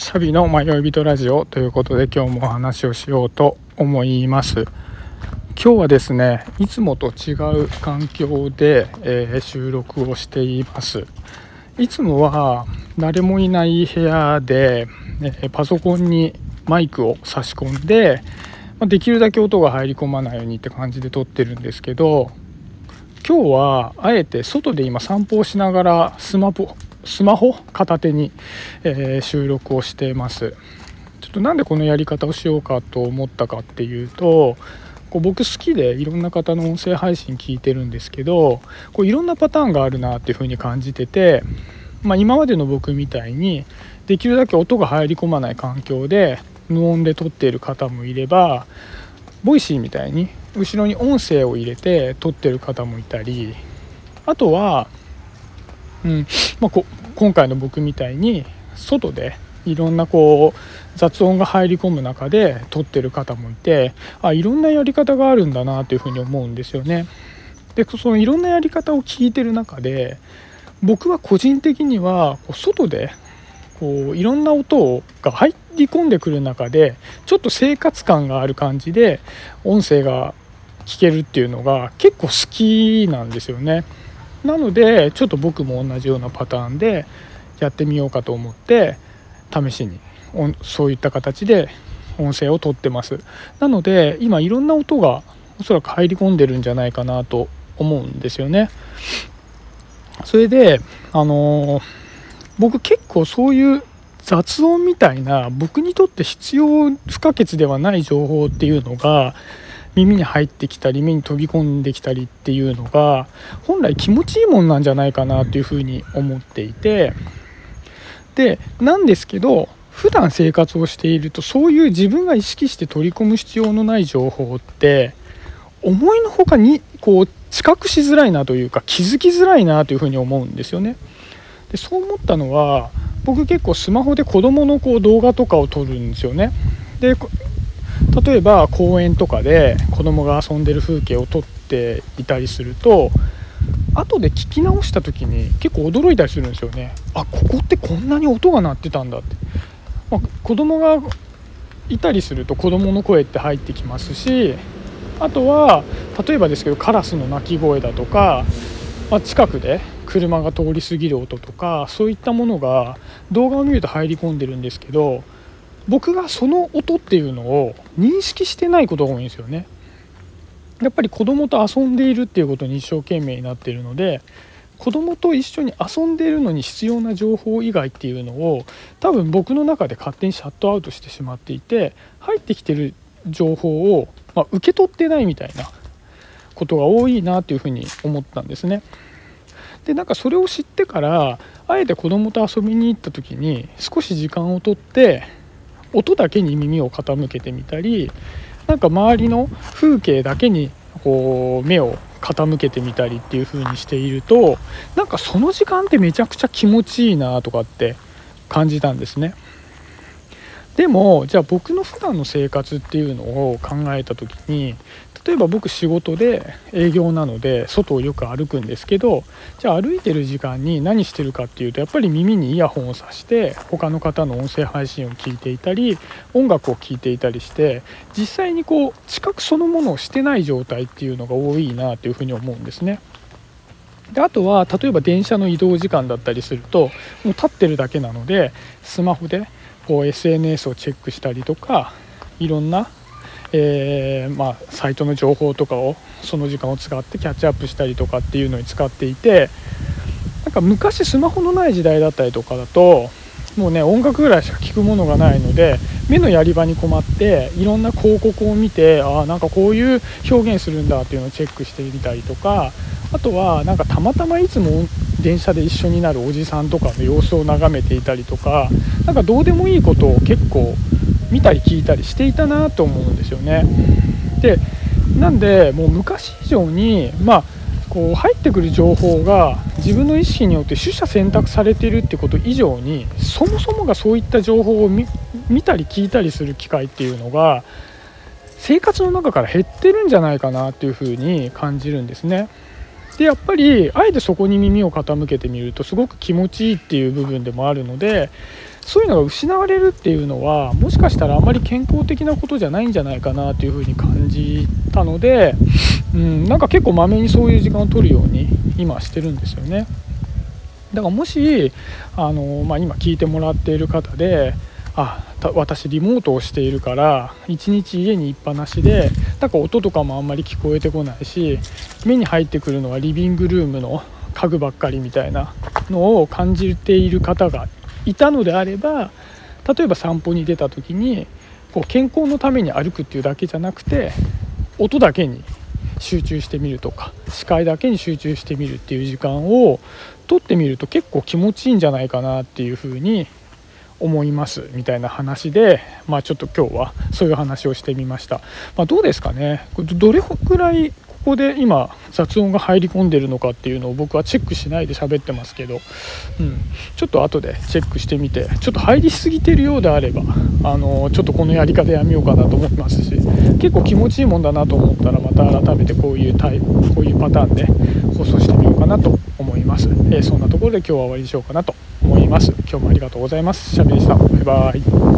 シャビの迷い人ラジオということで今日もお話をしようと思います。今日はですねいつもと違う環境で、えー、収録をしています。いつもは誰もいない部屋で、えパソコンにマイクを差し込んでできるだけ音が入り込まないようにって感じで撮ってるんですけど今日はあえて外で今散歩をしながらスマホスマホ片手に、え、収録をしています。ちょっとなんでこのやり方をしようかと思ったかっていうとこう僕好きでいろんな方の音声配信聞いてるんですけどこういろんなパターンがあるなっていうふうに感じてて、まあ、今までの僕みたいにできるだけ音が入り込まない環境で無音で録っている方もいれば Voicyみたいに後ろに音声を入れて録ってる方もいたりあとはうんまあ、今回の僕みたいに外でいろんなこう雑音が入り込む中で撮ってる方もいてあいろんなやり方があるんだなというふうに思うんですよね。でそのいろんなやり方を聞いてる中で僕は個人的にはこう外でこういろんな音が入り込んでくる中でちょっと生活感がある感じで音声が聞けるっていうのが結構好きなんですよね。なのでちょっと僕も同じようなパターンでやってみようかと思って試しにそういった形で音声をとってます。なので今いろんな音がおそらく入り込んでるんじゃないかなと思うんですよね。それであのー、僕結構そういう雑音みたいな僕にとって必要不可欠ではない情報っていうのが耳に入ってきたり目に飛び込んできたりっていうのが本来気持ちいいもんなんじゃないかなというふうに思っていてでなんですけど普段生活をしているとそういう自分が意識して取り込む必要のない情報って思いのほかにこう知覚しづらいなというか気づきづらいなというふうに思うんですよね。でそう思ったのは僕結構スマホで子どものこう動画とかを撮るんですよね。で例えば公園とかで子供が遊んでる風景を撮っていたりすると後で聞き直した時に結構驚いたりするんですよね。あここってこんなに音が鳴ってたんだって、まあ、子供がいたりすると子供の声って入ってきますしあとは例えばですけどカラスの鳴き声だとか、まあ、近くで車が通り過ぎる音とかそういったものが動画を見ると入り込んでるんですけど僕がその音っていうのを認識してないことが多いんですよね。やっぱり子供と遊んでいるっていうことに一生懸命になっているので子供と一緒に遊んでいるのに必要な情報以外っていうのを多分僕の中で勝手にシャットアウトしてしまっていて入ってきてる情報を、まあ、受け取ってないみたいなことが多いなっていうふうに思ったんですね。でなんかそれを知ってからあえて子供と遊びに行った時に少し時間をとって音だけに耳を傾けてみたりなんか周りの風景だけにこう目を傾けてみたりっていう風にしているとなんかその時間ってめちゃくちゃ気持ちいいなとかって感じたんですね。でもじゃあ僕の普段の生活っていうのを考えた時に例えば僕仕事で営業なので外をよく歩くんですけどじゃあ歩いてる時間に何してるかっていうとやっぱり耳にイヤホンをさして他の方の音声配信を聞いていたり音楽を聴いていたりして実際にこう知覚そのものをしてない状態っていうのが多いなというふうに思うんですね。であとは例えば電車の移動時間だったりするともう立ってるだけなのでスマホでこう SNS をチェックしたりとかいろんなえー、まあ、サイトの情報とかをその時間を使ってキャッチアップしたりとかっていうのに使っていてなんか昔スマホのない時代だったりとかだともうね音楽ぐらいしか聞くものがないので目のやり場に困っていろんな広告を見てあなんかこういう表現するんだっていうのをチェックしてみたりとかあとはなんかたまたまいつも電車で一緒になるおじさんとかの様子を眺めていたりとか何かどうでもいいことを結構見たり聞いたりしていたなと思うんですよね。でなんでもう昔以上にまあこう入ってくる情報が自分の意識によって取捨選択されてるってこと以上にそもそもがそういった情報を見たり聞いたりする機会っていうのが生活の中から減ってるんじゃないかなっていうふうに感じるんですね。でやっぱりあえてそこに耳を傾けてみるとすごく気持ちいいっていう部分でもあるのでそういうのが失われるっていうのはもしかしたらあまり健康的なことじゃないんじゃないかなというふうに感じたので、うん、なんか結構まめにそういう時間を取るように今してるんですよね。だからもしあの、まあ、今聞いてもらっている方であ私リモートをしているから一日家にいっぱなしでなんか音とかもあんまり聞こえてこないし目に入ってくるのはリビングルームの家具ばっかりみたいなのを感じている方がいたのであれば例えば散歩に出た時にこう健康のために歩くっていうだけじゃなくて音だけに集中してみるとか視界だけに集中してみるっていう時間をとってみると結構気持ちいいんじゃないかなっていうふうに思いますみたいな話で、まあ、ちょっと今日はそういう話をしてみました、まあ、どうですかね？どれぐらいここで今雑音が入り込んでるのかっていうのを僕はチェックしないで喋ってますけど、うん、ちょっと後でチェックしてみて。ちょっと入りすぎてるようであればあのちょっとこのやり方やめようかなと思いますし。結構気持ちいいもんだなと思ったらまた改めてこういうタイプこういうパターンで放送してみようかなと思います、えー、そんなところで今日は終わりにしようかなと思います。今日もありがとうございます。シャビでした。バイバイ。